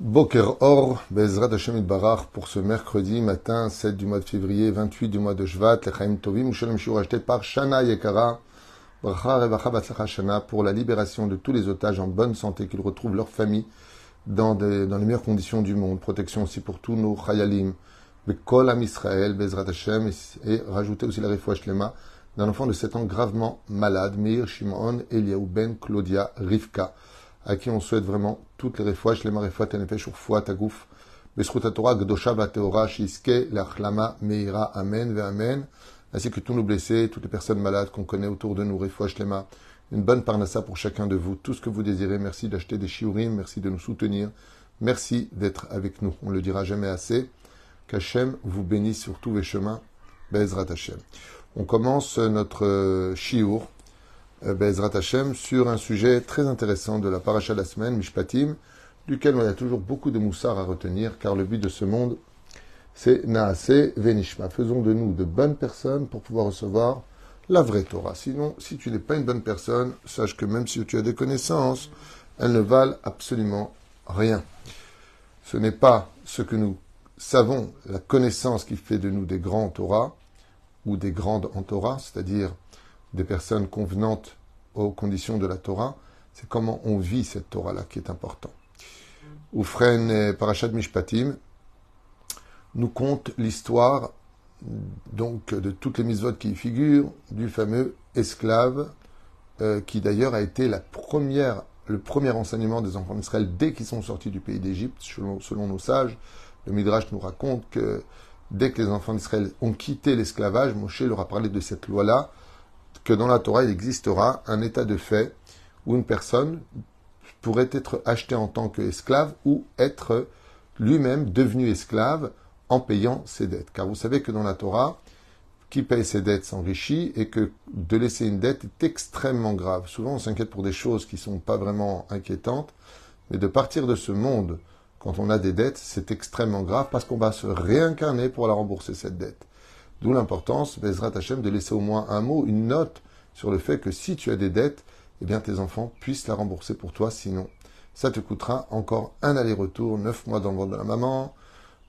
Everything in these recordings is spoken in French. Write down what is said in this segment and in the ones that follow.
Boker Or, Bezrat Hashem Barach, pour ce mercredi matin, 7 du mois de février, 28 du mois de Shvat, Lechaim Tovim, Shalom Shur, acheté par Shana Yekara, Bracha Revacha Shana, pour la libération de tous les otages en bonne santé, qu'ils retrouvent leur famille dans, des, dans les meilleures conditions du monde. Protection aussi pour tous nos Chayalim, Bekol Am Israël, Bezrat Hashem, et rajouter aussi la Refouach Lema d'un enfant de 7 ans gravement malade, Meir Shimon, Eliaou Ben, Claudia, Rivka à qui on souhaite vraiment toutes les refouaches, les marefouat, tenefesh, urfoua, tagouf, besrut Torah, gdosha, shiske, l'achlama, meira, amen, ve amen, ainsi que tous nos blessés, toutes les personnes malades qu'on connaît autour de nous, refouach, lema, une bonne parnassa pour chacun de vous, tout ce que vous désirez, merci d'acheter des shiurim, merci de nous soutenir, merci d'être avec nous, on le dira jamais assez, qu'Hachem vous bénisse sur tous vos chemins, Bezrat Hashem. On commence notre shiur, Bezrat Hashem, sur un sujet très intéressant de la paracha de la semaine, Mishpatim, duquel on a toujours beaucoup de moussard à retenir, car le but de ce monde, c'est Naase Venishma. Faisons de nous de bonnes personnes pour pouvoir recevoir la vraie Torah. Sinon, si tu n'es pas une bonne personne, sache que même si tu as des connaissances, elles ne valent absolument rien. Ce n'est pas ce que nous savons, la connaissance qui fait de nous des grands Torah, ou des grandes en Torah, c'est-à-dire des personnes convenantes aux conditions de la Torah, c'est comment on vit cette Torah-là qui est important. Oufren Parashat Mishpatim nous conte l'histoire donc de toutes les mitzvot qui y figurent, du fameux esclave, euh, qui d'ailleurs a été la première, le premier enseignement des enfants d'Israël dès qu'ils sont sortis du pays d'Égypte, selon, selon, nos sages. Le Midrash nous raconte que dès que les enfants d'Israël ont quitté l'esclavage, Moshe leur a parlé de cette loi-là, que dans la Torah, il existera un état de fait où une personne pourrait être achetée en tant qu'esclave ou être lui-même devenu esclave en payant ses dettes. Car vous savez que dans la Torah, qui paye ses dettes s'enrichit et que de laisser une dette est extrêmement grave. Souvent, on s'inquiète pour des choses qui ne sont pas vraiment inquiétantes, mais de partir de ce monde quand on a des dettes, c'est extrêmement grave parce qu'on va se réincarner pour la rembourser cette dette. D'où l'importance, Bezrat Hashem, de laisser au moins un mot, une note sur le fait que si tu as des dettes, eh bien tes enfants puissent la rembourser pour toi, sinon ça te coûtera encore un aller-retour, neuf mois dans le ventre de la maman,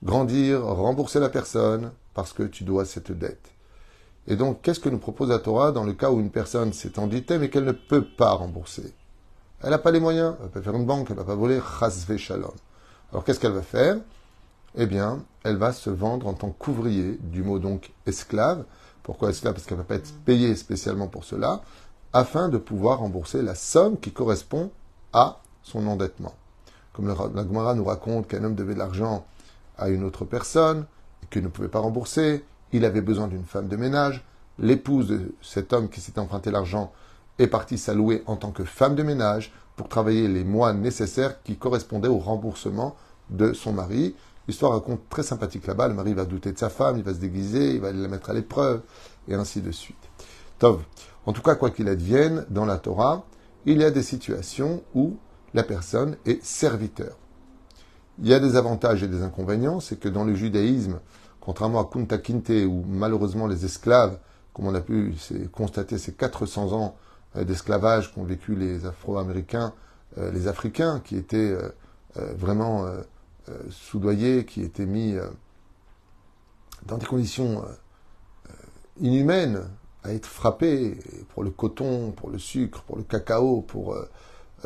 grandir, rembourser la personne, parce que tu dois cette dette. Et donc, qu'est-ce que nous propose la Torah dans le cas où une personne s'est endettée mais qu'elle ne peut pas rembourser? Elle n'a pas les moyens, elle peut faire une banque, elle ne va pas voler, chasve shalom. Alors qu'est-ce qu'elle va faire? Eh bien, elle va se vendre en tant qu'ouvrier, du mot donc esclave. Pourquoi esclave? Parce qu'elle ne va pas être payée spécialement pour cela, afin de pouvoir rembourser la somme qui correspond à son endettement. Comme la Gemara nous raconte qu'un homme devait de l'argent à une autre personne et qu'il ne pouvait pas rembourser, il avait besoin d'une femme de ménage. L'épouse de cet homme qui s'était emprunté l'argent est partie s'allouer en tant que femme de ménage pour travailler les mois nécessaires qui correspondaient au remboursement de son mari. L'histoire raconte très sympathique là-bas. Le mari va douter de sa femme, il va se déguiser, il va la mettre à l'épreuve, et ainsi de suite. Tov. En tout cas, quoi qu'il advienne, dans la Torah, il y a des situations où la personne est serviteur. Il y a des avantages et des inconvénients, c'est que dans le judaïsme, contrairement à Kunta Kinte, où malheureusement les esclaves, comme on a pu constater ces 400 ans euh, d'esclavage qu'ont vécu les Afro-Américains, euh, les Africains, qui étaient euh, vraiment euh, soudoyés, qui étaient mis euh, dans des conditions euh, inhumaines à être frappés pour le coton, pour le sucre, pour le cacao, pour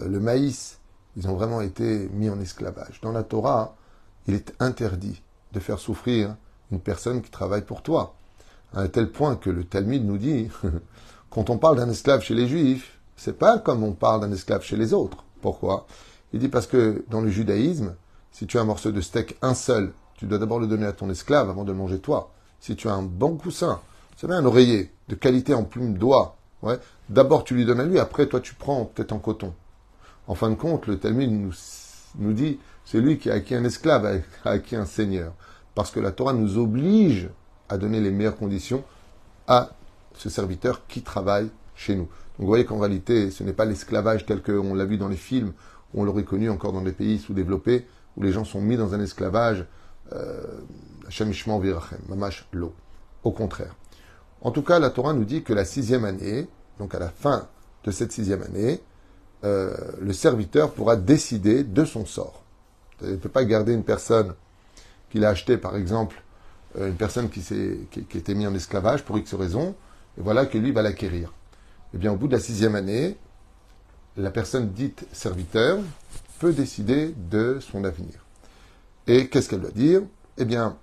le maïs. Ils ont vraiment été mis en esclavage. Dans la Torah, il est interdit de faire souffrir une personne qui travaille pour toi. À tel point que le Talmud nous dit, quand on parle d'un esclave chez les Juifs, c'est pas comme on parle d'un esclave chez les autres. Pourquoi? Il dit parce que dans le judaïsme, si tu as un morceau de steak, un seul, tu dois d'abord le donner à ton esclave avant de le manger toi. Si tu as un bon coussin, vous savez, un oreiller de qualité en plume d'oie, ouais, d'abord tu lui donnes à lui, après toi tu prends peut-être en coton. En fin de compte, le Talmud nous, nous dit, c'est lui qui a acquis un esclave, a acquis un seigneur. Parce que la Torah nous oblige à donner les meilleures conditions à ce serviteur qui travaille chez nous. Donc vous voyez qu'en réalité, ce n'est pas l'esclavage tel qu'on l'a vu dans les films, on l'aurait connu encore dans des pays sous-développés, où les gens sont mis dans un esclavage, euh, virachem, mamash lo. Au contraire. En tout cas, la Torah nous dit que la sixième année, donc à la fin de cette sixième année, euh, le serviteur pourra décider de son sort. Il ne peut pas garder une personne qu'il a achetée, par exemple, euh, une personne qui, été mise en esclavage pour X raison, et voilà que lui va l'acquérir. Eh bien, au bout de la sixième année, la personne dite serviteur peut décider de son avenir. Et qu'est-ce qu'elle doit dire? Eh bien,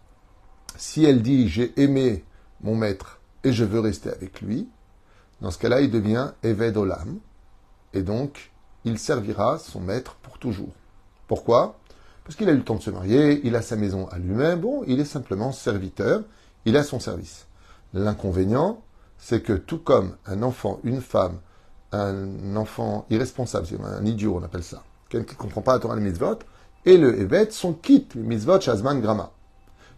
si elle dit j'ai aimé mon maître et je veux rester avec lui, dans ce cas-là, il devient Eved Olam, et donc il servira son maître pour toujours. Pourquoi? Parce qu'il a eu le temps de se marier, il a sa maison à lui-même, bon, il est simplement serviteur, il a son service. L'inconvénient, c'est que tout comme un enfant, une femme, un enfant irresponsable, c'est un idiot, on appelle ça, quelqu'un qui ne comprend pas la Torah les mitzvot, et le Evet sont quittes, les mitzvot, shazman, grama.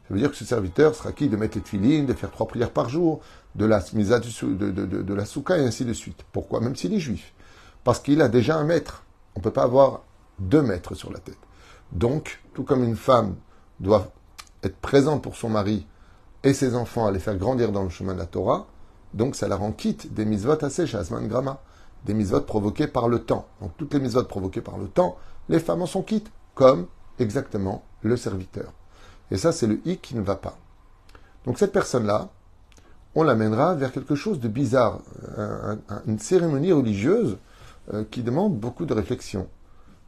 Ça veut dire que ce serviteur sera qui de mettre les tuilines, de faire trois prières par jour, de la de, de, la souka et ainsi de suite. Pourquoi? Même s'il est juif. Parce qu'il a déjà un maître. On ne peut pas avoir deux maîtres sur la tête. Donc, tout comme une femme doit être présente pour son mari et ses enfants à les faire grandir dans le chemin de la Torah, donc ça la rend quitte des mitzvot assez shazman, grama des mitzvot provoquées par le temps. Donc toutes les mitzvot provoquées par le temps, les femmes en sont quittes, comme exactement le serviteur. Et ça, c'est le i qui ne va pas. Donc cette personne-là, on l'amènera vers quelque chose de bizarre, une cérémonie religieuse euh, qui demande beaucoup de réflexion.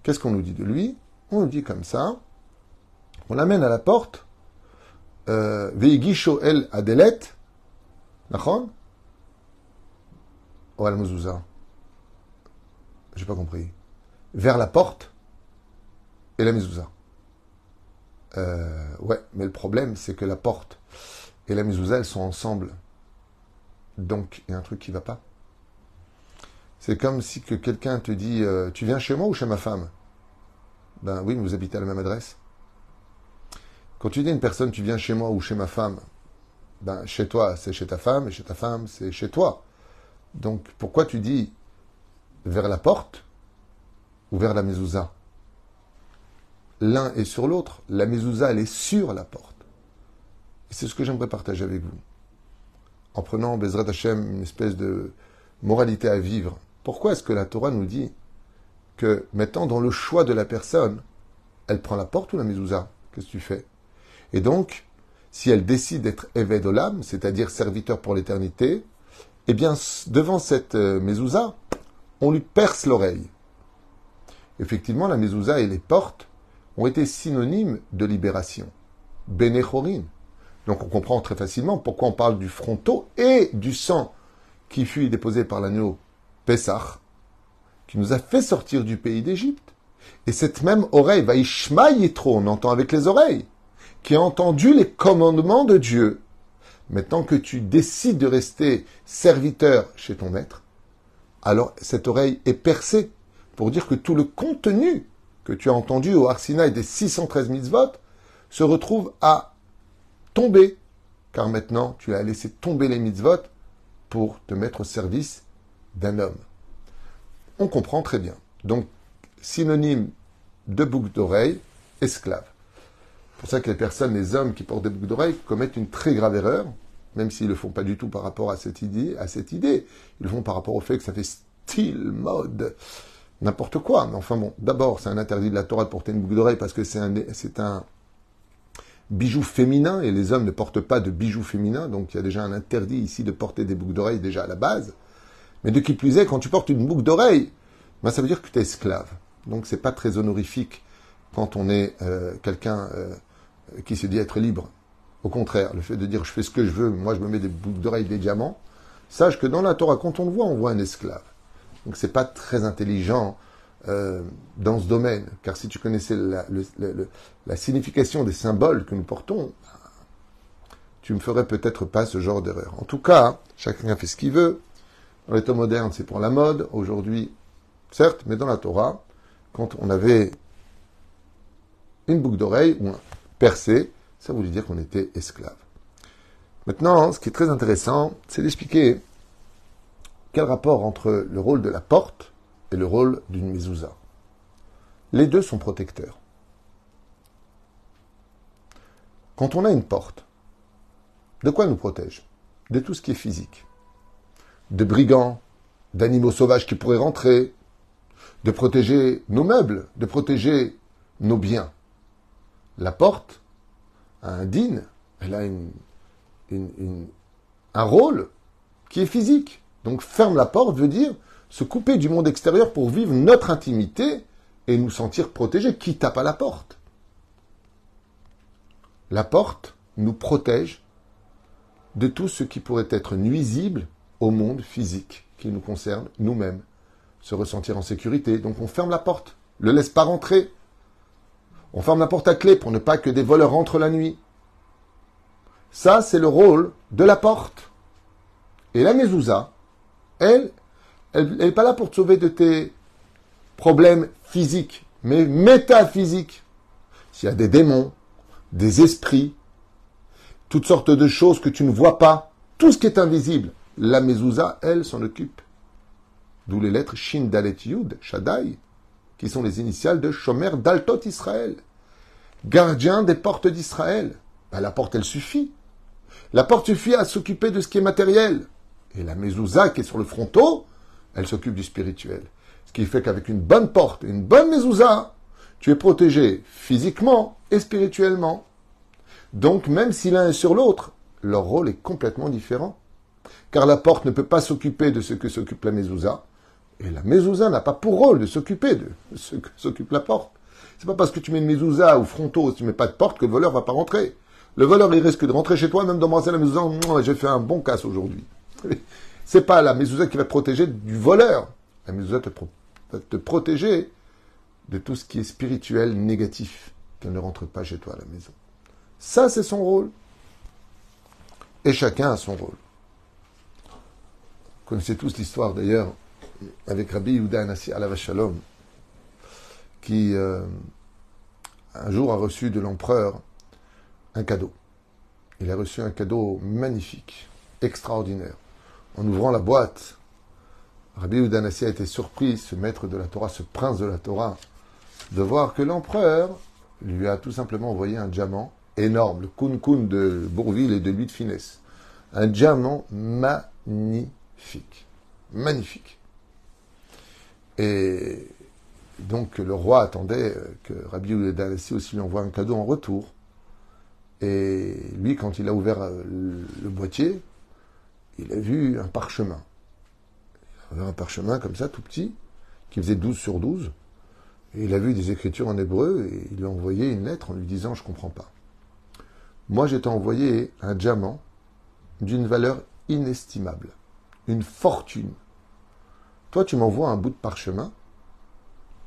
Qu'est-ce qu'on nous dit de lui? On nous dit comme ça, on l'amène à la porte, euh, Veigisho el Adelet, Nachon Ou al j'ai pas compris. Vers la porte et la mezouza. Euh, ouais, mais le problème, c'est que la porte et la mezouza, elles sont ensemble. Donc, il y a un truc qui va pas. C'est comme si que quelqu'un te dit euh, Tu viens chez moi ou chez ma femme? Ben oui, mais vous habitez à la même adresse. Quand tu dis à une personne Tu viens chez moi ou chez ma femme Ben, chez toi, c'est chez ta femme, et chez ta femme, c'est chez toi. Donc, pourquoi tu dis vers la porte ou vers la mezouza. L'un est sur l'autre. La mezouza, elle est sur la porte. Et c'est ce que j'aimerais partager avec vous. En prenant Bezrat Hashem une espèce de moralité à vivre. Pourquoi est-ce que la Torah nous dit que, mettant dans le choix de la personne, elle prend la porte ou la mezouza? Qu'est-ce que tu fais? Et donc, si elle décide d'être Eved Olam, c'est-à-dire serviteur pour l'éternité, eh bien, devant cette euh, mezouza, on lui perce l'oreille. Effectivement, la mezouza et les portes ont été synonymes de libération. Bénéchorin. Donc on comprend très facilement pourquoi on parle du fronteau et du sang qui fut déposé par l'agneau Pessah, qui nous a fait sortir du pays d'Égypte. Et cette même oreille, va trop, on entend avec les oreilles, qui a entendu les commandements de Dieu. Maintenant que tu décides de rester serviteur chez ton maître, alors cette oreille est percée pour dire que tout le contenu que tu as entendu au Arsinaï des 613 mitzvot se retrouve à tomber, car maintenant tu as laissé tomber les mitzvot pour te mettre au service d'un homme. On comprend très bien. Donc, synonyme de boucle d'oreille, esclave. C'est pour ça que les personnes, les hommes qui portent des boucles d'oreilles commettent une très grave erreur, même s'ils ne le font pas du tout par rapport à cette idée, à cette idée. Ils le font par rapport au fait que ça fait style, mode, n'importe quoi. Mais enfin bon, d'abord, c'est un interdit de la Torah de porter une boucle d'oreille parce que c'est un, bijou féminin et les hommes ne portent pas de bijoux féminins. Donc il y a déjà un interdit ici de porter des boucles d'oreilles déjà à la base. Mais de qui plus est, quand tu portes une boucle d'oreille, ben, ça veut dire que tu es esclave. Donc c'est pas très honorifique quand on est euh, quelqu'un euh, qui se dit être libre. Au contraire, le fait de dire je fais ce que je veux, moi je me mets des boucles d'oreilles, des diamants, sache que dans la Torah, quand on le voit, on voit un esclave. Donc c'est pas très intelligent euh, dans ce domaine, car si tu connaissais la, signification des symboles que nous portons, tu me ferais peut-être pas ce genre d'erreur. En tout cas, chacun fait ce qu'il veut. Dans les temps modernes, c'est pour la mode. Aujourd'hui, certes, mais dans la Torah, quand on avait une boucle d'oreille ou un percé, ça voulait dire qu'on était esclave. Maintenant, ce qui est très intéressant, c'est d'expliquer quel rapport entre le rôle de la porte et le rôle d'une mezouza. Les deux sont protecteurs. Quand on a une porte, de quoi elle nous protège? De tout ce qui est physique. De brigands, d'animaux sauvages qui pourraient rentrer, de protéger nos meubles, de protéger nos biens. La porte un din, elle a un rôle qui est physique. Donc ferme la porte veut dire se couper du monde extérieur pour vivre notre intimité et nous sentir protégés. Qui tape à la porte La porte nous protège de tout ce qui pourrait être nuisible au monde physique qui nous concerne nous-mêmes. Se ressentir en sécurité. Donc on ferme la porte, le laisse pas rentrer. On ferme la porte à clé pour ne pas que des voleurs rentrent la nuit. Ça, c'est le rôle de la porte. Et la mezouza, elle, elle n'est pas là pour te sauver de tes problèmes physiques, mais métaphysiques. S'il y a des démons, des esprits, toutes sortes de choses que tu ne vois pas, tout ce qui est invisible, la mezouza, elle, s'en occupe. D'où les lettres Shin Dalet Yud, Shaddai, qui sont les initiales de Shomer Daltot Israël, gardien des portes d'Israël. Ben, la porte, elle suffit. La porte suffit à s'occuper de ce qui est matériel. Et la mezouza qui est sur le fronton, elle s'occupe du spirituel. Ce qui fait qu'avec une bonne porte et une bonne mezouza, tu es protégé physiquement et spirituellement. Donc même si l'un est sur l'autre, leur rôle est complètement différent. Car la porte ne peut pas s'occuper de ce que s'occupe la mezouza, et la mezouza n'a pas pour rôle de s'occuper de ce que s'occupe la porte. C'est pas parce que tu mets une mezouza ou fronto, si tu mets pas de porte, que le voleur va pas rentrer. Le voleur, il risque de rentrer chez toi, même d'embrasser la mezouza, j'ai fait un bon casse aujourd'hui. C'est pas la mezouza qui va te protéger du voleur. La mezouza va te protéger de tout ce qui est spirituel négatif, qu'elle ne rentre pas chez toi à la maison. Ça, c'est son rôle. Et chacun a son rôle. Vous connaissez tous l'histoire d'ailleurs avec Rabbi Yehuda Anassi Alav Shalom, qui euh, un jour a reçu de l'empereur un cadeau. Il a reçu un cadeau magnifique, extraordinaire. En ouvrant la boîte, Rabbi Yehuda a été surpris, ce maître de la Torah, ce prince de la Torah, de voir que l'empereur lui a tout simplement envoyé un diamant énorme, le kun-kun de Bourville et de lui de finesse. Un diamant magnifique. Magnifique. Et donc le roi attendait que Rabbi Yehuda aussi lui envoie un cadeau en retour. Et lui, quand il a ouvert euh, le boîtier, il a vu un parchemin. Il a vu un parchemin comme ça, tout petit, qui faisait 12 sur 12. Et il a vu des écritures en hébreu et il a envoyé une lettre en lui disant Je ne comprends pas. Moi, j'ai envoyé un diamant d'une valeur inestimable, une fortune. Toi, tu m'envoies un bout de parchemin.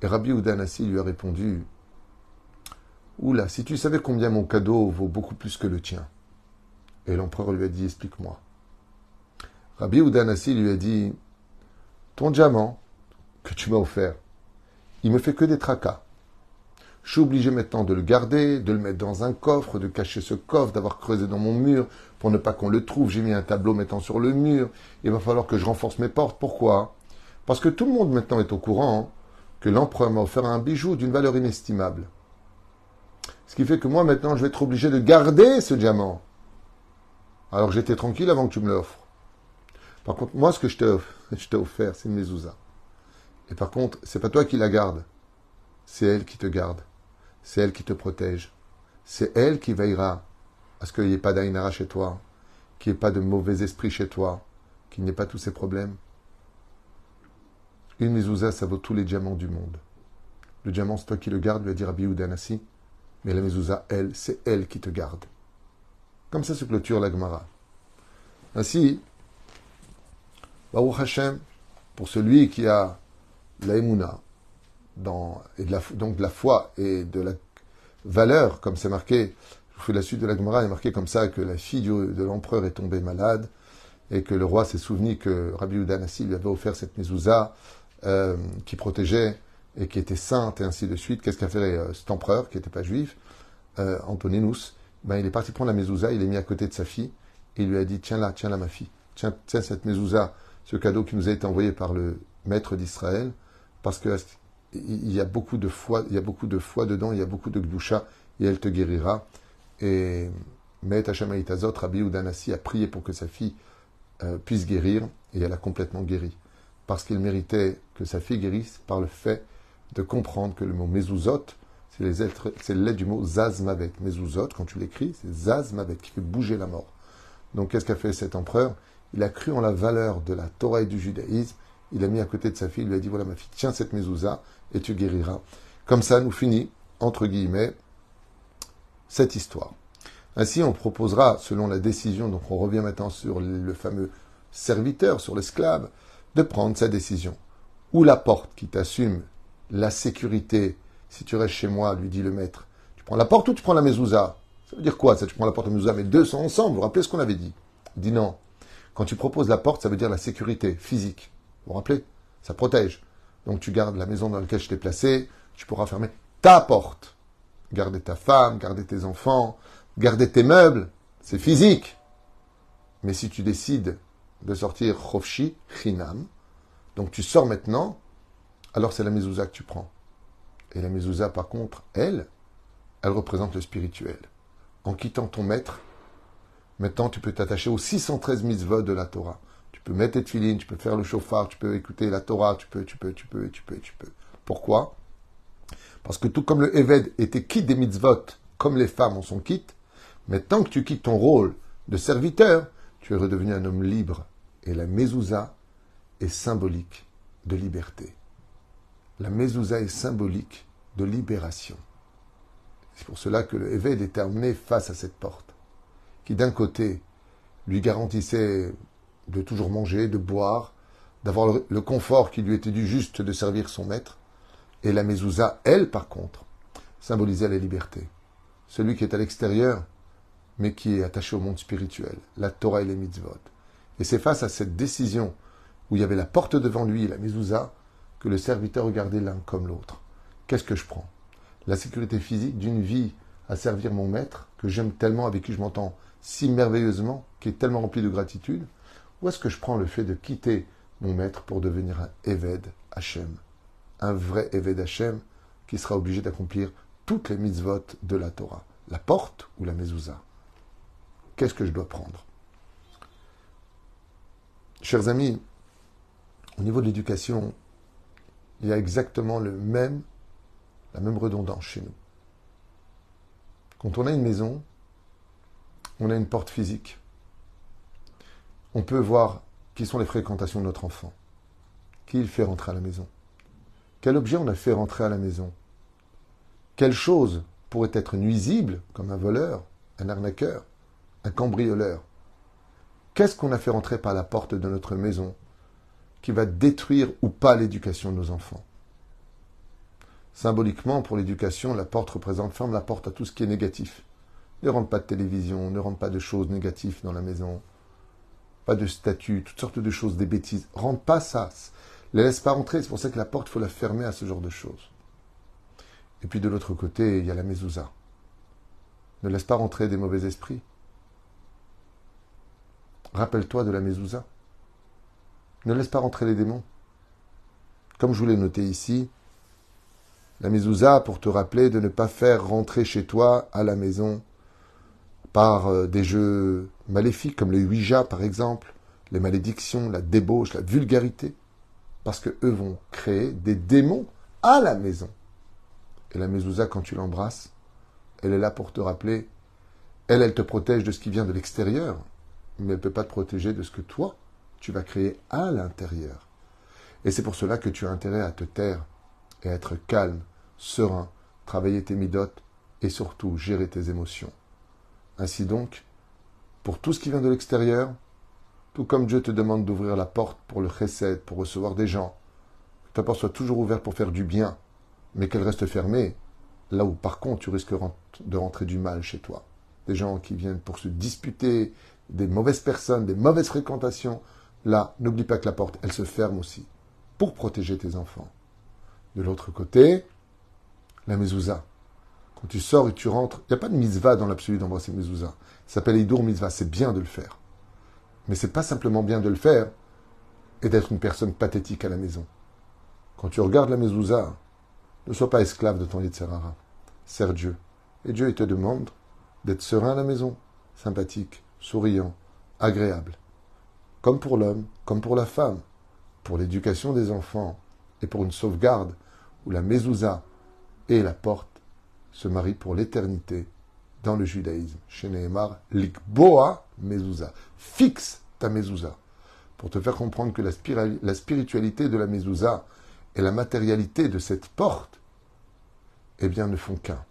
Et Rabbi Udanassi lui a répondu Oula, si tu savais combien mon cadeau vaut beaucoup plus que le tien. Et l'empereur lui a dit Explique-moi. Rabbi Udanassi lui a dit Ton diamant que tu m'as offert, il me fait que des tracas. Je suis obligé maintenant de le garder, de le mettre dans un coffre, de cacher ce coffre, d'avoir creusé dans mon mur pour ne pas qu'on le trouve. J'ai mis un tableau mettant sur le mur. Il va falloir que je renforce mes portes. Pourquoi? Parce que tout le monde maintenant est au courant que l'empereur m'a offert un bijou d'une valeur inestimable. Ce qui fait que moi maintenant je vais être obligé de garder ce diamant. Alors j'étais tranquille avant que tu me l'offres. Par contre, moi ce que je t'ai offert, c'est une mezouza. Et par contre, c'est pas toi qui la garde, c'est elle qui te garde c'est elle qui te protège. C'est elle qui veillera à ce qu'il n'y ait pas d'Aïnara chez toi, qu'il n'y ait pas de mauvais esprit chez toi, qu'il n'y ait pas tous ces problèmes. Une mezouza, ça vaut tous les diamants du monde. Le diamant, c'est toi qui le gardes, lui a dit Rabbi Udanassi. Mais la mezouza, elle, c'est elle qui te garde. Comme ça se clôture la Gemara. Ainsi, Baruch Hashem, pour celui qui a la et de la, donc de la foi et de la valeur, comme c'est marqué, je vous fais la suite de la Gemara, il est marqué comme ça que la fille de l'empereur est tombée malade et que le roi s'est souvenu que Rabbi Udanassi lui avait offert cette mezouza euh, qui protégeait et qui était sainte et ainsi de suite. Qu'est-ce qu'a fait euh, cet empereur qui n'était pas juif, euh, Antoninus? Ben, Il est parti prendre la mezouza, il est mis à côté de sa fille et il lui a dit Tiens là, tiens là ma fille, tiens, tiens cette mezouza, ce cadeau qui nous a été envoyé par le maître d'Israël, parce que il y a beaucoup de foi, il y a beaucoup de foi dedans, il y a beaucoup de gdusha, et elle te guérira. Et Mehet Hashem Azot, Rabbi Udanassi a prié pour que sa fille puisse guérir, et elle a complètement guéri. Parce qu'il méritait que sa fille guérisse par le fait de comprendre que le mot mezuzot, c'est les lettres, c'est lettres du mot Zazmavet. Mezuzot, quand tu l'écris, c'est Zazmavet, qui fait bouger la mort. Donc qu'est-ce qu'a fait cet empereur? Il a cru en la valeur de la Torah et du judaïsme. Il a mis à côté de sa fille, il lui a dit voilà ma fille, tiens cette mezouza et tu guériras. Comme ça, nous finit, entre guillemets, cette histoire. Ainsi, on proposera, selon la décision, donc on revient maintenant sur le fameux serviteur, sur l'esclave, de prendre sa décision. Ou la porte qui t'assume la sécurité, si tu restes chez moi, lui dit le maître, tu prends la porte ou tu prends la mezouza? Ça veut dire quoi ça? Tu prends la porte et la mezouza, mais deux sont ensemble, vous vous rappelez ce qu'on avait dit? Il dit non. Quand tu proposes la porte, ça veut dire la sécurité physique. Vous vous rappelez? Ça protège. Donc tu gardes la maison dans laquelle je t'ai placé, tu pourras fermer ta porte. Garder ta femme, garder tes enfants, garder tes meubles, c'est physique. Mais si tu décides de sortir Chofshi, Chinam, donc tu sors maintenant, alors c'est la mezouza que tu prends. Et la mezouza, par contre, elle, elle représente le spirituel. En quittant ton maître, maintenant tu peux t'attacher aux 613 mitzvot de la Torah. Tu peux mettre tes filines, tu peux faire le chauffard, tu peux écouter la Torah, tu peux, tu peux, tu peux, tu peux, tu peux. Pourquoi? Parce que tout comme le Eved était quitte des mitzvot, comme les femmes en sont quittes, mais tant que tu quittes ton rôle de serviteur, tu es redevenu un homme libre. Et la mezouza est symbolique de liberté. La mezouza est symbolique de libération. C'est pour cela que le Eved était amené face à cette porte, qui d'un côté lui garantissait de toujours manger, de boire, d'avoir le, confort qui lui était dû juste de servir son maître, et la mezouza, elle, par contre, symbolisait la liberté. Celui qui est à l'extérieur mais qui est attaché au monde spirituel, la Torah et les mitzvot. Et c'est face à cette décision où il y avait la porte devant lui et la mezouza que le serviteur regardait l'un comme l'autre. Qu'est-ce que je prends? La sécurité physique d'une vie à servir mon maître, que j'aime tellement, avec qui je m'entends si merveilleusement, qui est tellement rempli de gratitude, ou est-ce que je prends le fait de quitter mon maître pour devenir un Eved Hachem? Un vrai Eved Hachem qui sera obligé d'accomplir toutes les mitzvot de la Torah. La porte ou la mezouza? Qu'est-ce que je dois prendre? Chers amis, au niveau de l'éducation, il y a exactement la même redondance chez nous. Quand on a une maison, on a une porte physique. On peut voir qui sont les fréquentations de notre enfant, qui il fait rentrer à la maison, quel objet on a fait rentrer à la maison, quelle chose pourrait être nuisible, comme un voleur, un arnaqueur, un cambrioleur. Qu'est-ce qu'on a fait rentrer par la porte de notre maison qui va détruire ou pas l'éducation de nos enfants? Symboliquement, pour l'éducation, la porte représente, ferme la porte à tout ce qui est négatif. Ne rentre pas de télévision, ne rentre pas de choses négatives dans la maison, pas de statues, toutes sortes de choses, des bêtises. Rentre pas ça. Ne laisse pas rentrer, c'est pour ça que la porte, il faut la fermer à ce genre de choses. Et puis de l'autre côté, il y a la mezouza. Ne laisse pas rentrer des mauvais esprits. Rappelle-toi de la mezouza. Ne laisse pas rentrer les démons. Comme je vous l'ai noté ici, la mezouza pour te rappeler de ne pas faire rentrer chez toi à la maison par euh, des jeux maléfiques comme le Ouija par exemple, les malédictions, la débauche, la vulgarité, parce que eux vont créer des démons à la maison. Et la mezouza, quand tu l'embrasses, elle est là pour te rappeler, elle, elle te protège de ce qui vient de l'extérieur, mais ne peut pas te protéger de ce que toi, tu vas créer à l'intérieur. Et c'est pour cela que tu as intérêt à te taire et à être calme, serein, travailler tes midotes et surtout gérer tes émotions. Ainsi donc, pour tout ce qui vient de l'extérieur, tout comme Dieu te demande d'ouvrir la porte pour le chesed, pour recevoir des gens, que ta porte soit toujours ouverte pour faire du bien, mais qu'elle reste fermée, là où par contre tu risques de rentrer du mal chez toi. Des gens qui viennent pour se disputer, des mauvaises personnes, des mauvaises fréquentations, là, n'oublie pas que la porte, elle se ferme aussi, pour protéger tes enfants. De l'autre côté, la mezouza. Quand tu sors et tu rentres, il n'y a pas de mitzvah dans l'absolu d'embrasser mezouza. Ça s'appelle Idour mitzvah, c'est bien de le faire. Mais c'est pas simplement bien de le faire et d'être une personne pathétique à la maison. Quand tu regardes la mezouza, ne sois pas esclave de ton Yitzhara. Sers Dieu. Et Dieu, il te demande d'être serein à la maison, sympathique, souriant, agréable. Comme pour l'homme, comme pour la femme, pour l'éducation des enfants et pour une sauvegarde où la mezouza est la porte se marient pour l'éternité dans le judaïsme. Chez Nehemar, likboa mezouza. Fixe ta mezouza. Pour te faire comprendre que la, spiritualité de la mezouza et la matérialité de cette porte, eh bien, ne font qu'un.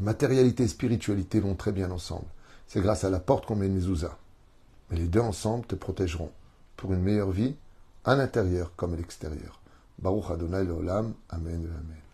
Matérialité et spiritualité vont très bien ensemble. C'est grâce à la porte qu'on met une. Mais les deux ensemble te protégeront pour une meilleure vie à l'intérieur comme à l'extérieur. Baruch Adonai Leolam. Amen. Amen.